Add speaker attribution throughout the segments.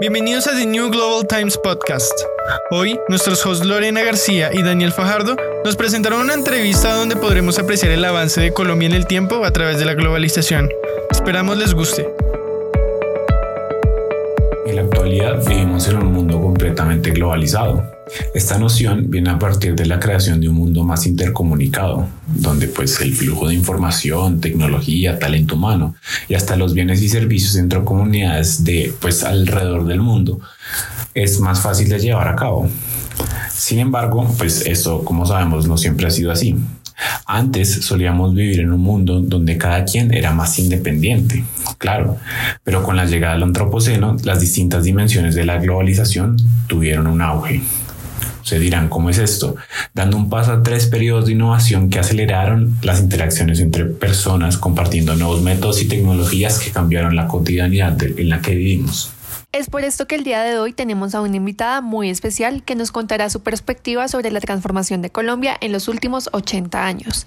Speaker 1: Bienvenidos a The New Global Times Podcast. Hoy, nuestros hosts Lorena García y Daniel Fajardo nos presentaron una entrevista donde podremos apreciar el avance de Colombia en el tiempo a través de la globalización. Esperamos les guste.
Speaker 2: En la actualidad vivimos en un mundo completamente globalizado. Esta noción viene a partir de la creación de un mundo más intercomunicado, donde pues el flujo de información, tecnología, talento humano y hasta los bienes y servicios entre comunidades de pues alrededor del mundo es más fácil de llevar a cabo. Sin embargo, pues eso, como sabemos, no siempre ha sido así. Antes solíamos vivir en un mundo donde cada quien era más independiente, claro, pero con la llegada del antropoceno, las distintas dimensiones de la globalización tuvieron un auge. Se dirán, ¿cómo es esto? Dando un paso a tres periodos de innovación que aceleraron las interacciones entre personas, compartiendo nuevos métodos y tecnologías que cambiaron la cotidianidad en la que vivimos.
Speaker 3: Es por esto que el día de hoy tenemos a una invitada muy especial que nos contará su perspectiva sobre la transformación de Colombia en los últimos 80 años.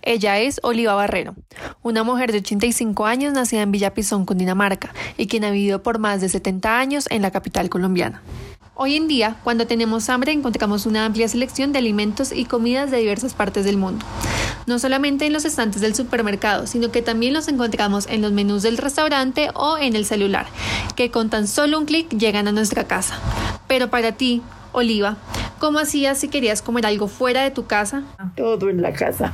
Speaker 3: Ella es Oliva Barrero, una mujer de 85 años nacida en Villa Pizón, Cundinamarca, y quien ha vivido por más de 70 años en la capital colombiana. Hoy en día, cuando tenemos hambre, encontramos una amplia selección de alimentos y comidas de diversas partes del mundo. No solamente en los estantes del supermercado, sino que también los encontramos en los menús del restaurante o en el celular, que con tan solo un clic llegan a nuestra casa. Pero para ti, Oliva, ¿cómo hacías si querías comer algo fuera de tu casa?
Speaker 4: Todo en la casa,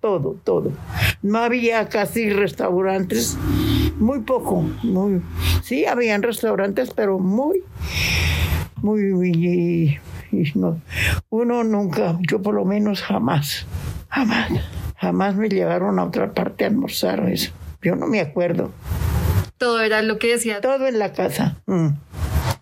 Speaker 4: todo, todo. No había casi restaurantes, muy poco. Sí, habían restaurantes, pero muy muy, no, uno nunca, yo por lo menos jamás, jamás, jamás me llevaron a otra parte a almorzar eso. Yo no me acuerdo.
Speaker 3: Todo era lo que decía.
Speaker 4: Todo en la casa. Mm.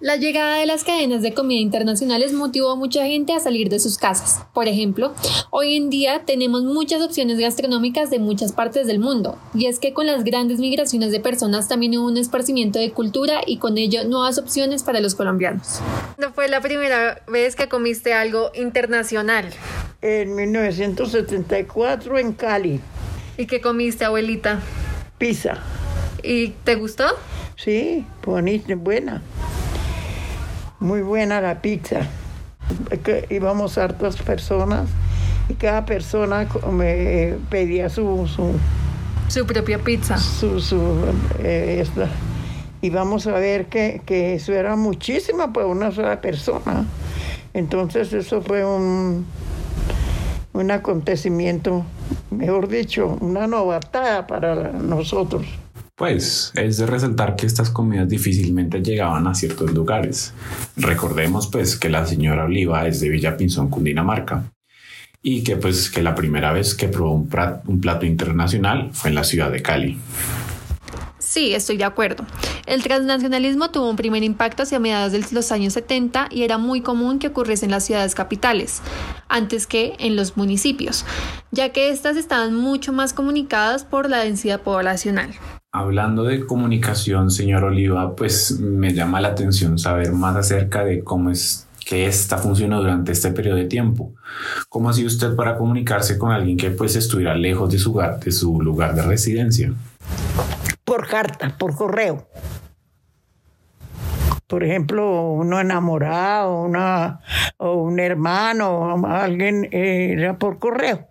Speaker 3: La llegada de las cadenas de comida internacionales motivó a mucha gente a salir de sus casas. Por ejemplo, hoy en día tenemos muchas opciones gastronómicas de muchas partes del mundo, y es que con las grandes migraciones de personas también hubo un esparcimiento de cultura y con ello nuevas opciones para los colombianos. ¿No fue la primera vez que comiste algo internacional?
Speaker 4: En 1974 en Cali.
Speaker 3: ¿Y qué comiste, abuelita?
Speaker 4: Pizza.
Speaker 3: ¿Y te gustó?
Speaker 4: Sí, bonita, buena. Muy buena la pizza. Que íbamos hartas personas y cada persona me pedía su...
Speaker 3: Su, propia pizza.
Speaker 4: Su, su, eh, Y vamos a ver que, que eso era muchísimo para una sola persona. Entonces eso fue un, un acontecimiento, mejor dicho, una novatada para nosotros.
Speaker 2: Pues es de resaltar que estas comidas difícilmente llegaban a ciertos lugares. Recordemos pues que la señora Oliva es de Villa Pinzón, Cundinamarca, y que pues que la primera vez que probó un, un plato internacional fue en la ciudad de Cali.
Speaker 3: Sí, estoy de acuerdo. El transnacionalismo tuvo un primer impacto hacia mediados de los años 70 y era muy común que ocurriese en las ciudades capitales, antes que en los municipios, ya que éstas estaban mucho más comunicadas por la densidad poblacional.
Speaker 2: Hablando de comunicación, señor Oliva, pues me llama la atención saber más acerca de cómo es que esta funciona durante este periodo de tiempo. ¿Cómo ha sido usted para comunicarse con alguien que pues estuviera lejos de su lugar de, su lugar de residencia?
Speaker 4: Por carta, por correo. Por ejemplo, uno enamorado, una, o un hermano, alguien era por correo.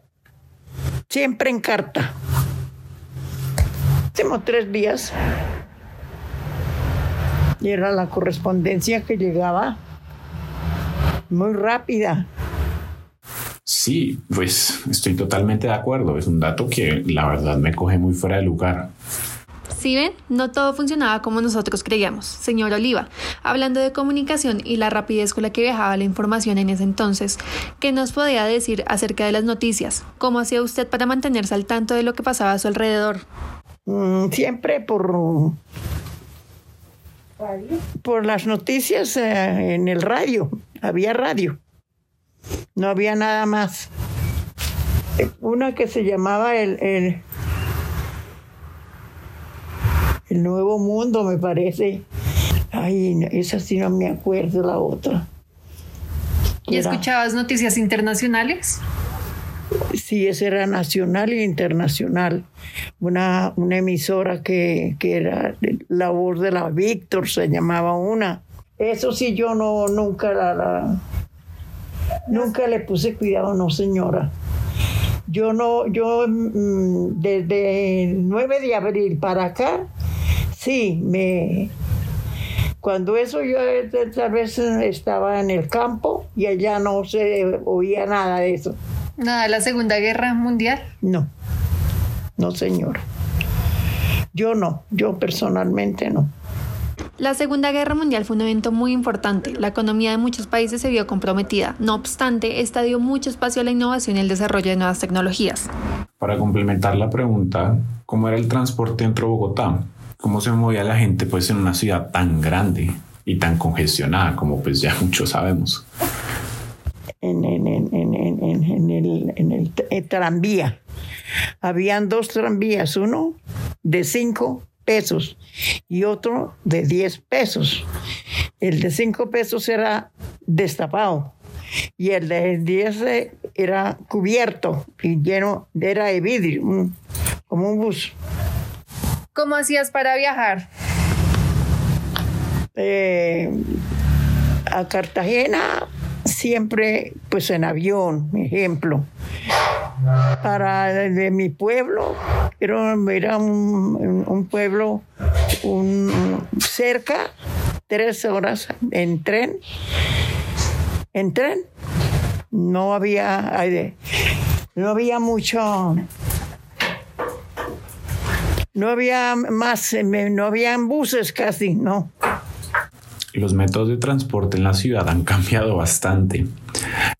Speaker 4: Siempre en carta. Hicimos tres días. Y era la correspondencia que llegaba muy rápida.
Speaker 2: Sí, pues estoy totalmente de acuerdo. Es un dato que la verdad me coge muy fuera de lugar.
Speaker 3: Si ven, no todo funcionaba como nosotros creíamos. Señor Oliva, hablando de comunicación y la rapidez con la que viajaba la información en ese entonces, ¿qué nos podía decir acerca de las noticias? ¿Cómo hacía usted para mantenerse al tanto de lo que pasaba a su alrededor?
Speaker 4: Mm, siempre por por las noticias eh, en el radio. Había radio. No había nada más. Una que se llamaba el, el, el Nuevo Mundo, me parece. Ay, esa sí no me acuerdo la otra.
Speaker 3: ¿Y escuchabas noticias internacionales?
Speaker 4: Sí, esa era nacional e internacional. Una, una emisora que, que era la voz de la Víctor, se llamaba una. Eso sí, yo no, nunca la, nunca le puse cuidado, no señora. Yo no, yo mm, desde el 9 de abril para acá, sí, me... Cuando eso yo eh, tal vez estaba en el campo y allá no se oía nada de eso.
Speaker 3: Nada, de la Segunda Guerra Mundial.
Speaker 4: No, no señora. Yo no, yo personalmente no.
Speaker 3: La Segunda Guerra Mundial fue un evento muy importante. La economía de muchos países se vio comprometida. No obstante, esta dio mucho espacio a la innovación y el desarrollo de nuevas tecnologías.
Speaker 2: Para complementar la pregunta, ¿cómo era el transporte dentro de Bogotá? ¿Cómo se movía la gente pues en una ciudad tan grande y tan congestionada como pues ya muchos sabemos?
Speaker 4: En, en, en, en, en, en- en el, eh, tranvía. Habían dos tranvías, uno de cinco pesos y otro de 10 pesos. El de cinco pesos era destapado y el de 10 eh, era cubierto y lleno, era de vidrio, como un bus.
Speaker 3: ¿Cómo hacías para viajar?
Speaker 4: Eh, a Cartagena siempre pues en avión, ejemplo. Para de mi pueblo, era, era un, pueblo un- cerca, tres horas en tren. En tren no había, no había mucho, no había más, no habían buses casi, no.
Speaker 2: Los métodos de transporte en la ciudad han cambiado bastante.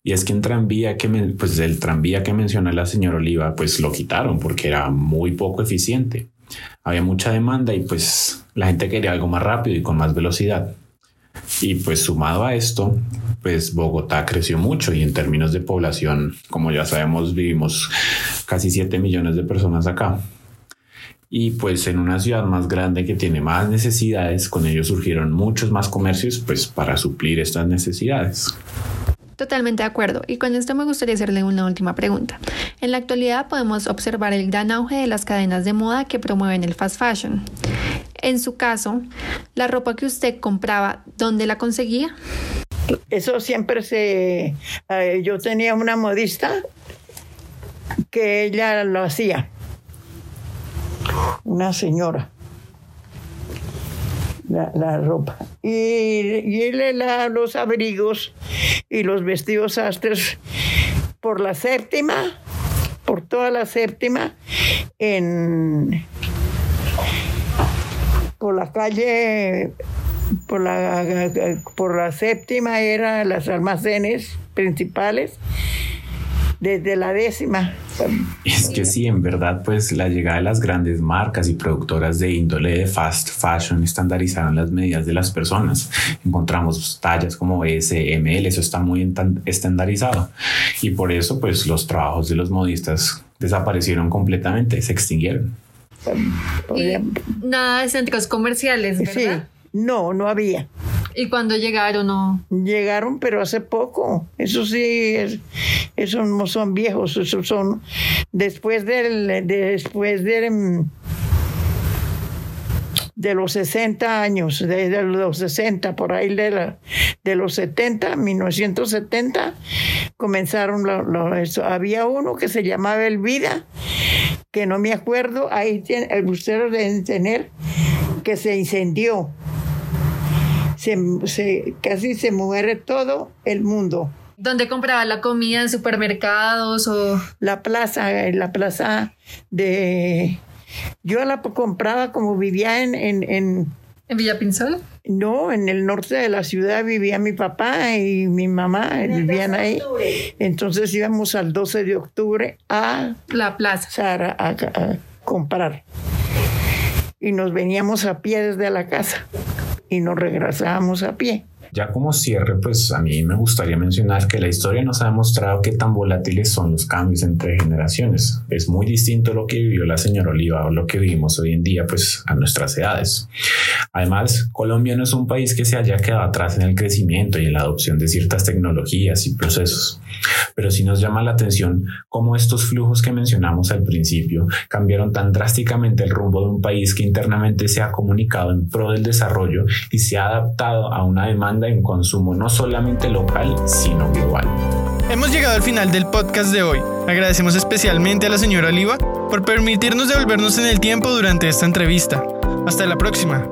Speaker 2: Y es que en tranvía que pues el tranvía que menciona la señora Oliva, pues lo quitaron porque era muy poco eficiente. Había mucha demanda y pues la gente quería algo más rápido y con más velocidad. Y pues sumado a esto, pues Bogotá creció mucho y en términos de población, como ya sabemos, vivimos casi 7 millones de personas acá. Y pues en una ciudad más grande que tiene más necesidades, con ello surgieron muchos más comercios pues para suplir estas necesidades.
Speaker 3: Totalmente de acuerdo. Y con esto me gustaría hacerle una última pregunta. En la actualidad podemos observar el gran auge de las cadenas de moda que promueven el fast fashion. En su caso, la ropa que usted compraba, ¿dónde la conseguía?
Speaker 4: Eso siempre se... eh, yo tenía una modista que ella lo hacía. Una señora. La, la ropa. Y, y él la- los abrigos y los vestidos sastres por la séptima, por toda la séptima, en por la calle, por la, por la séptima eran las almacenes principales, desde la décima.
Speaker 2: Es que sí, en verdad, pues la llegada de las grandes marcas y productoras de índole de fast fashion estandarizaron las medidas de las personas. Encontramos tallas como S, M, L, eso está muy estandarizado. Y por eso, pues los trabajos de los modistas desaparecieron completamente, se extinguieron.
Speaker 3: Nada de centros comerciales,
Speaker 4: sí, no, no había.
Speaker 3: Y cuando llegaron, no.
Speaker 4: Llegaron, pero hace poco. Eso sí, es- esos no son viejos, esos son después del, de- después del, mm, de los 60 años, de, de los 60, por ahí de, la- de los 70, 1970, comenzaron lo- lo- eso. Había uno que se llamaba El Vida, que no me acuerdo, ahí tiene, ustedes deben tener, que se incendió se, se- casi se muere todo el mundo.
Speaker 3: ¿Dónde compraba la comida? ¿En supermercados o...?
Speaker 4: La plaza, eh, la plaza de... Yo la compraba como vivía en, en, en-
Speaker 3: ¿En Villa Pinzol?
Speaker 4: no, en el norte de la ciudad vivía mi papá y mi mamá, vivían ahí. Entonces íbamos al 12 de octubre a
Speaker 3: La plaza.
Speaker 4: Sara a, a comprar. Y nos veníamos a pie desde la casa y nos regresábamos a pie.
Speaker 2: Ya como cierre, pues a mí me gustaría mencionar que la historia nos ha demostrado qué tan volátiles son los cambios entre generaciones. Es muy distinto lo que vivió la señora Oliva o lo que vivimos hoy en día, pues a nuestras edades. Además, Colombia no es un país que se haya quedado atrás en el crecimiento y en la adopción de ciertas tecnologías y procesos, pero sí nos llama la atención cómo estos flujos que mencionamos al principio cambiaron tan drásticamente el rumbo de un país que internamente se ha comunicado en pro del desarrollo y se ha adaptado a una en consumo no solamente local, sino global.
Speaker 1: Hemos llegado al final del podcast de hoy. Agradecemos especialmente a la señora Oliva por permitirnos devolvernos en el tiempo durante esta entrevista. Hasta la próxima.